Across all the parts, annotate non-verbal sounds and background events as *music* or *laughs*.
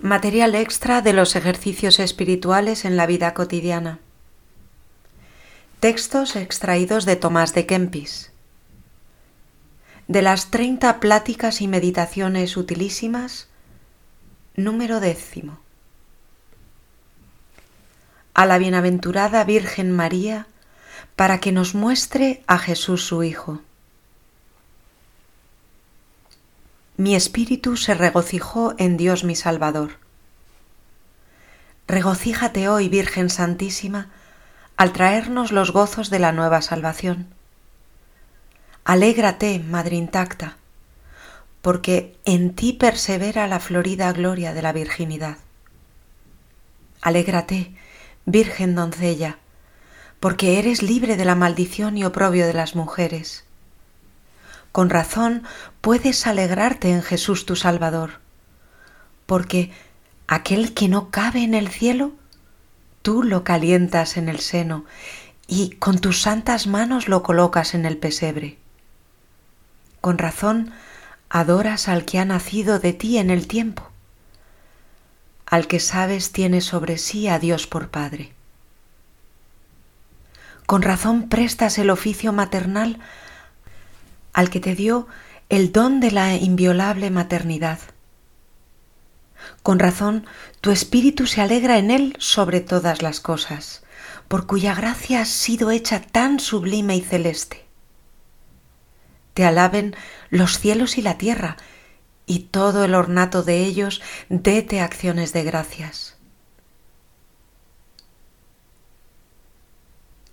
Material extra de los ejercicios espirituales en la vida cotidiana. Textos extraídos de Tomás de Kempis. De las 30 pláticas y meditaciones utilísimas, número décimo. A la bienaventurada Virgen María, para que nos muestre a Jesús su Hijo. Mi espíritu se regocijó en Dios mi Salvador. Regocíjate hoy, Virgen Santísima, al traernos los gozos de la nueva salvación. Alégrate, Madre intacta, porque en ti persevera la florida gloria de la virginidad. Alégrate, Virgen doncella, porque eres libre de la maldición y oprobio de las mujeres con razón puedes alegrarte en Jesús tu Salvador, porque aquel que no cabe en el cielo, tú lo calientas en el seno y con tus santas manos lo colocas en el pesebre. Con razón adoras al que ha nacido de ti en el tiempo, al que sabes tiene sobre sí a Dios por Padre. Con razón prestas el oficio maternal al que te dio el don de la inviolable maternidad. Con razón, tu espíritu se alegra en él sobre todas las cosas, por cuya gracia has sido hecha tan sublime y celeste. Te alaben los cielos y la tierra, y todo el ornato de ellos déte acciones de gracias.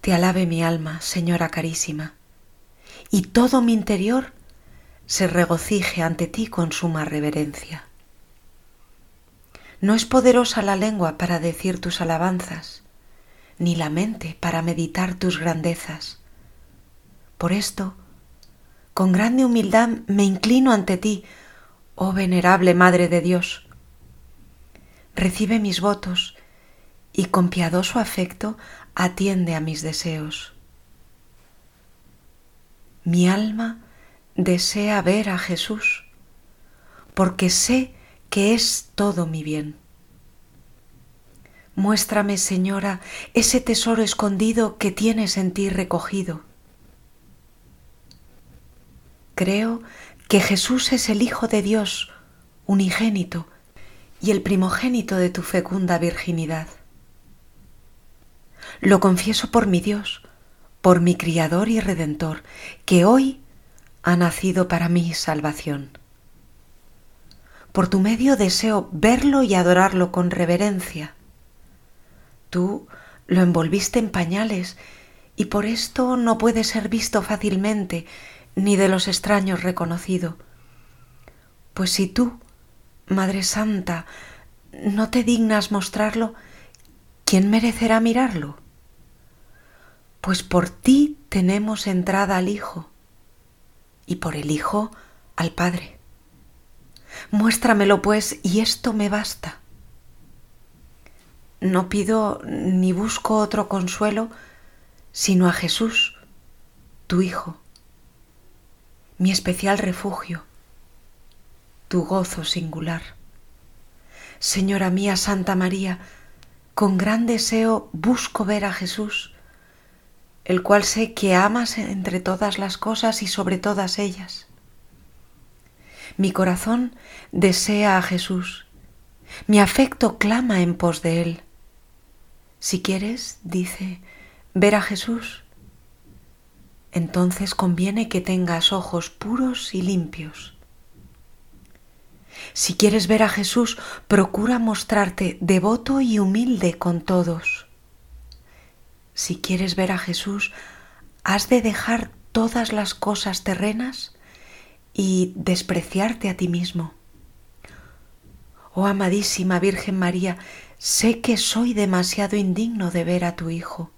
Te alabe mi alma, Señora carísima y todo mi interior se regocije ante ti con suma reverencia. No es poderosa la lengua para decir tus alabanzas, ni la mente para meditar tus grandezas. Por esto, con grande humildad me inclino ante ti, oh venerable Madre de Dios. Recibe mis votos y con piadoso afecto atiende a mis deseos. Mi alma desea ver a Jesús, porque sé que es todo mi bien. Muéstrame, Señora, ese tesoro escondido que tienes en ti recogido. Creo que Jesús es el Hijo de Dios, unigénito, y el primogénito de tu fecunda virginidad. Lo confieso por mi Dios, por mi Criador y Redentor, que hoy ha nacido para mí salvación. Por tu medio deseo verlo y adorarlo con reverencia. Tú lo envolviste en pañales y por esto no puede ser visto fácilmente ni de los extraños reconocido. Pues si tú, Madre Santa, no te dignas mostrarlo, ¿quién merecerá mirarlo? Pues por ti tenemos entrada al Hijo y por el Hijo al Padre. Muéstramelo pues y esto me basta. No pido ni busco otro consuelo sino a Jesús, tu Hijo, mi especial refugio, tu gozo singular. Señora mía Santa María, con gran deseo busco ver a Jesús el cual sé que amas entre todas las cosas y sobre todas ellas. Mi corazón desea a Jesús, mi afecto clama en pos de Él. Si quieres, dice, ver a Jesús, entonces conviene que tengas ojos puros y limpios. Si quieres ver a Jesús, procura mostrarte devoto y humilde con todos si quieres ver a Jesús, has de dejar todas las cosas terrenas y despreciarte a ti mismo. Oh amadísima Virgen María, sé que soy demasiado indigno de ver a tu Hijo,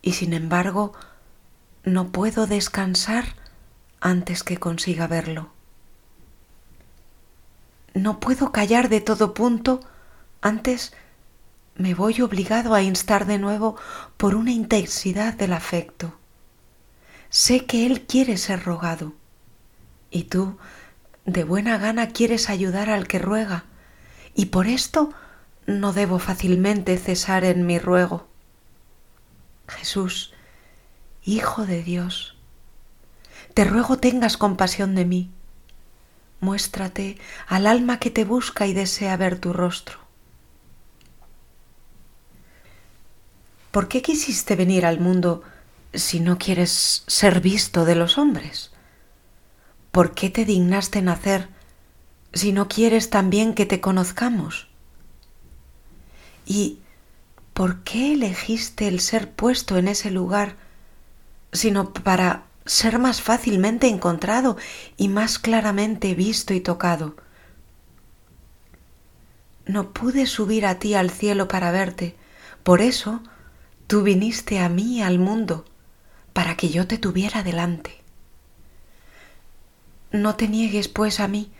y sin embargo no puedo descansar antes que consiga verlo. No puedo callar de todo punto antes me voy obligado a instar de nuevo por una intensidad del afecto. Sé que Él quiere ser rogado y tú de buena gana quieres ayudar al que ruega y por esto no debo fácilmente cesar en mi ruego. Jesús, Hijo de Dios, te ruego tengas compasión de mí. Muéstrate al alma que te busca y desea ver tu rostro. ¿Por qué quisiste venir al mundo si no quieres ser visto de los hombres? ¿Por qué te dignaste nacer si no quieres también que te conozcamos? ¿Y por qué elegiste el ser puesto en ese lugar sino para ser más fácilmente encontrado y más claramente visto y tocado? No pude subir a ti al cielo para verte, por eso tú viniste a mí al mundo, para que yo te tuviera delante. No te niegues, pues, a mí,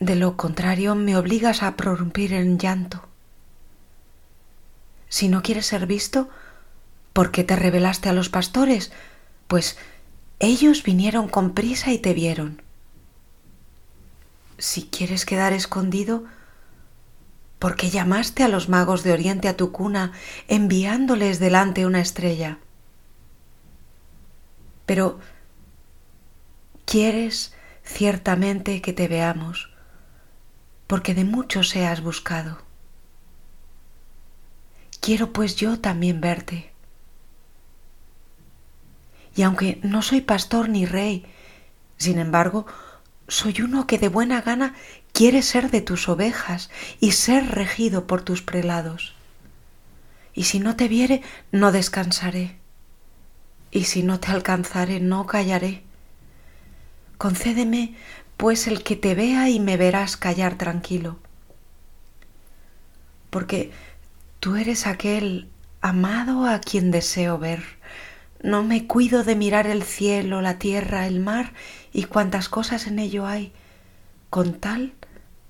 de lo contrario me obligas a prorrumpir en llanto. Si no quieres ser visto, ¿por qué te revelaste a los pastores? Pues ellos vinieron con prisa y te vieron. Si quieres quedar escondido, ¿por qué llamaste a los magos de Oriente a tu cuna enviándoles delante una estrella? Pero quieres ciertamente que te veamos, porque de mucho seas buscado. Quiero pues yo también verte. Y aunque no soy pastor ni rey, sin embargo, soy uno que de buena gana quiere ser de tus ovejas y ser regido por tus prelados. Y si no te viere, no descansaré. Y si no te alcanzare, no callaré. Concédeme pues el que te vea y me verás callar tranquilo. Porque tú eres aquel amado a quien deseo ver. No me cuido de mirar el cielo, la tierra, el mar y cuantas cosas en ello hay, con tal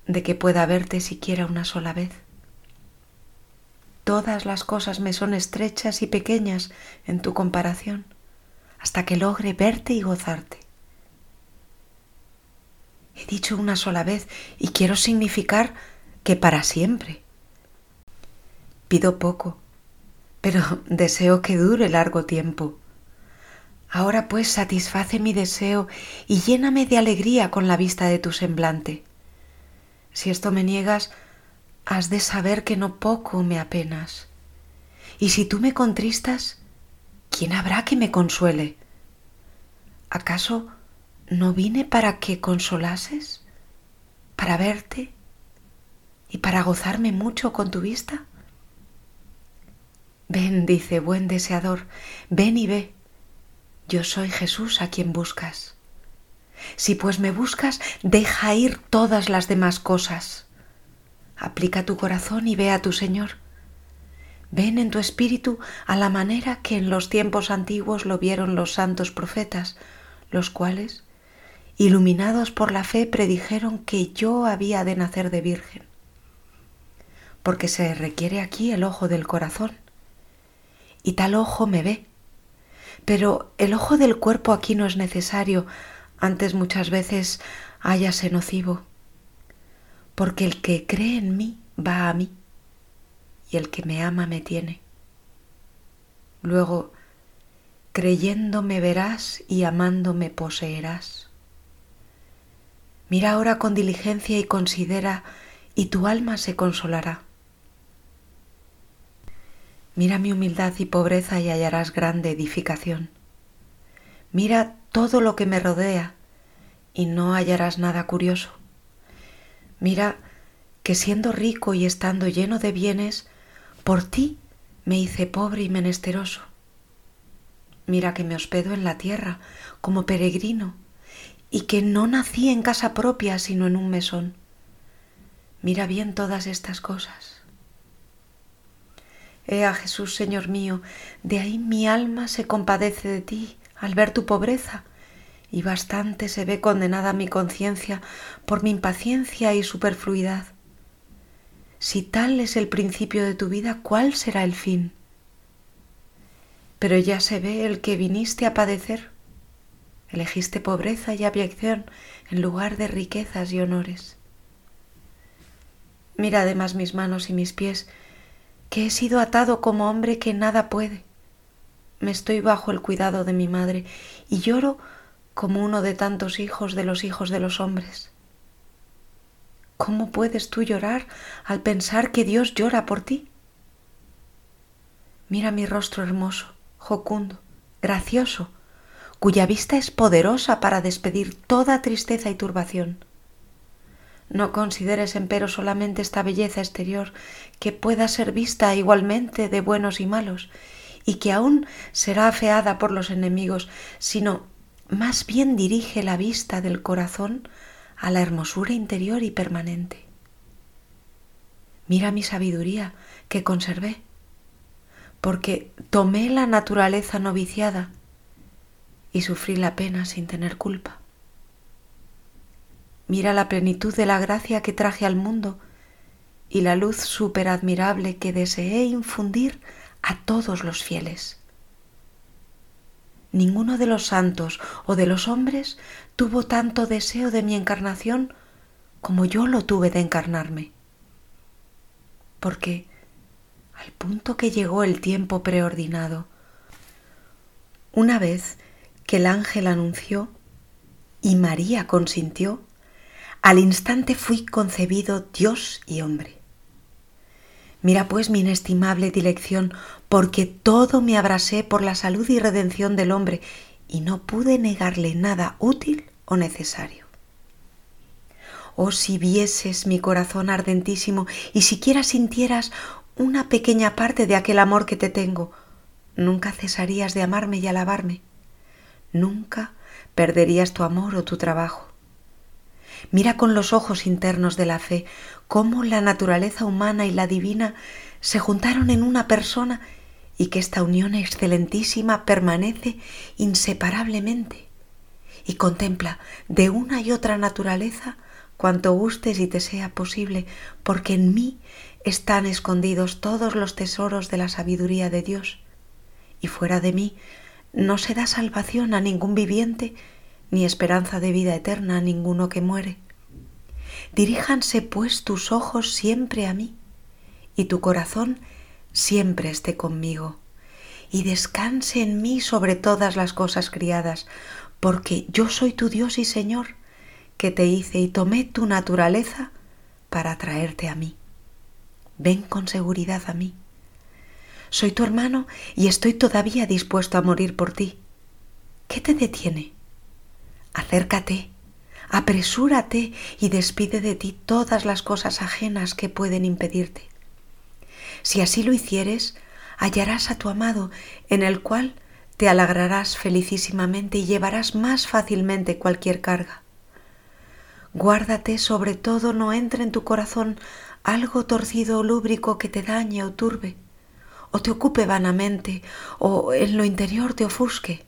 de que pueda verte siquiera una sola vez. Todas las cosas me son estrechas y pequeñas en tu comparación, hasta que logre verte y gozarte. He dicho una sola vez y quiero significar que para siempre. Pido poco, pero *laughs* deseo que dure largo tiempo. Ahora pues satisface mi deseo y lléname de alegría con la vista de tu semblante. Si esto me niegas, has de saber que no poco me apenas. Y si tú me contristas, ¿quién habrá que me consuele? ¿Acaso ¿No vine para que consolases? ¿Para verte? ¿Y para gozarme mucho con tu vista? Ven, dice buen deseador, ven y ve. Yo soy Jesús a quien buscas. Si pues me buscas, deja ir todas las demás cosas. Aplica tu corazón y ve a tu Señor. Ven en tu espíritu a la manera que en los tiempos antiguos lo vieron los santos profetas, los cuales, iluminados por la fe, predijeron que yo había de nacer de virgen. Porque se requiere aquí el ojo del corazón. Y tal ojo me ve. Pero el ojo del cuerpo aquí no es necesario, antes muchas veces háyase nocivo. Porque el que cree en mí va a mí, y el que me ama me tiene. Luego, creyendo me verás y amando me poseerás. Mira ahora con diligencia y considera, y tu alma se consolará. Mira mi humildad y pobreza y hallarás grande edificación. Mira todo lo que me rodea y no hallarás nada curioso. Mira que siendo rico y estando lleno de bienes, por ti me hice pobre y menesteroso. Mira que me hospedo en la tierra como peregrino y que no nací en casa propia sino en un mesón. Mira bien todas estas cosas. Ea Jesús, Señor mío, de ahí mi alma se compadece de ti al ver tu pobreza, y bastante se ve condenada mi conciencia por mi impaciencia y superfluidad. Si tal es el principio de tu vida, ¿cuál será el fin? Pero ya se ve el que viniste a padecer Elegiste pobreza y abyección en lugar de riquezas y honores. Mira además mis manos y mis pies, que he sido atado como hombre que nada puede. Me estoy bajo el cuidado de mi madre y lloro como uno de tantos hijos de los hijos de los hombres. ¿Cómo puedes tú llorar al pensar que Dios llora por ti? Mira mi rostro hermoso, jocundo, gracioso, cuya vista es poderosa para despedir toda tristeza y turbación. No consideres, empero, solamente esta belleza exterior, que pueda ser vista igualmente de buenos y malos, y que aún será afeada por los enemigos, sino más bien dirige la vista del corazón a la hermosura interior y permanente. Mira mi sabiduría que conservé, porque tomé la naturaleza noviciada y sufrí la pena sin tener culpa. Mira la plenitud de la gracia que traje al mundo y la luz superadmirable que deseé infundir a todos los fieles. Ninguno de los santos o de los hombres tuvo tanto deseo de mi encarnación como yo lo tuve de encarnarme. Porque al punto que llegó el tiempo preordinado, una vez que el ángel anunció y María consintió, al instante fui concebido Dios y hombre. Mira pues mi inestimable dilección, porque todo me abrasé por la salud y redención del hombre, y no pude negarle nada útil o necesario. Oh, si vieses mi corazón ardentísimo y siquiera sintieras una pequeña parte de aquel amor que te tengo, nunca cesarías de amarme y alabarme, nunca perderías tu amor o tu trabajo. Mira con los ojos internos de la fe cómo la naturaleza humana y la divina se juntaron en una persona y que esta unión excelentísima permanece inseparablemente. Y contempla de una y otra naturaleza cuanto gustes y te sea posible, porque en mí están escondidos todos los tesoros de la sabiduría de Dios, y fuera de mí no se da salvación a ningún viviente ni esperanza de vida eterna ninguno que muere. Diríjanse pues tus ojos siempre a mí y tu corazón siempre esté conmigo y descanse en mí sobre todas las cosas criadas, porque yo soy tu Dios y Señor, que te hice y tomé tu naturaleza para traerte a mí. Ven con seguridad a mí. Soy tu hermano y estoy todavía dispuesto a morir por ti. ¿Qué te detiene? Acércate, apresúrate y despide de ti todas las cosas ajenas que pueden impedirte. Si así lo hicieres, hallarás a tu amado, en el cual te alegrarás felicísimamente y llevarás más fácilmente cualquier carga. Guárdate sobre todo no entre en tu corazón algo torcido o lúbrico que te dañe o turbe, o te ocupe vanamente, o en lo interior te ofusque.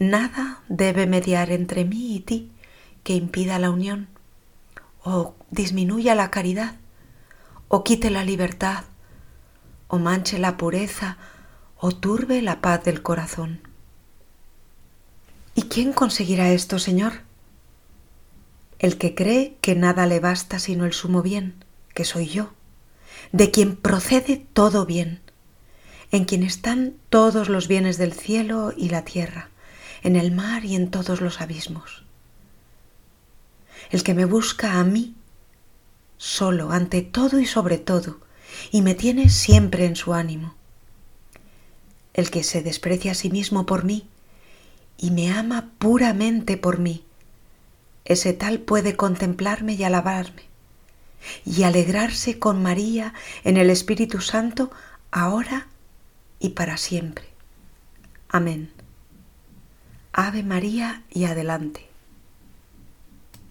Nada debe mediar entre mí y ti que impida la unión, o disminuya la caridad, o quite la libertad, o manche la pureza, o turbe la paz del corazón. ¿Y quién conseguirá esto, Señor? El que cree que nada le basta sino el sumo bien, que soy yo, de quien procede todo bien, en quien están todos los bienes del cielo y la tierra en el mar y en todos los abismos. El que me busca a mí, solo, ante todo y sobre todo, y me tiene siempre en su ánimo. El que se desprecia a sí mismo por mí y me ama puramente por mí, ese tal puede contemplarme y alabarme y alegrarse con María en el Espíritu Santo ahora y para siempre. Amén. Ave María y adelante.